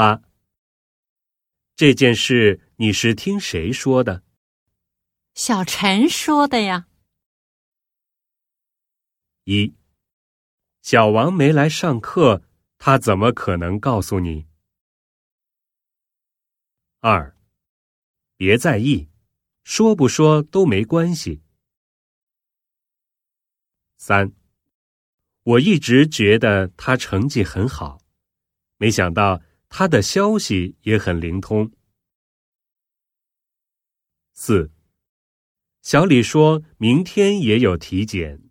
八，这件事你是听谁说的？小陈说的呀。一，小王没来上课，他怎么可能告诉你？二，别在意，说不说都没关系。三，我一直觉得他成绩很好，没想到他的消息也很灵通。四，小李说明天也有体检。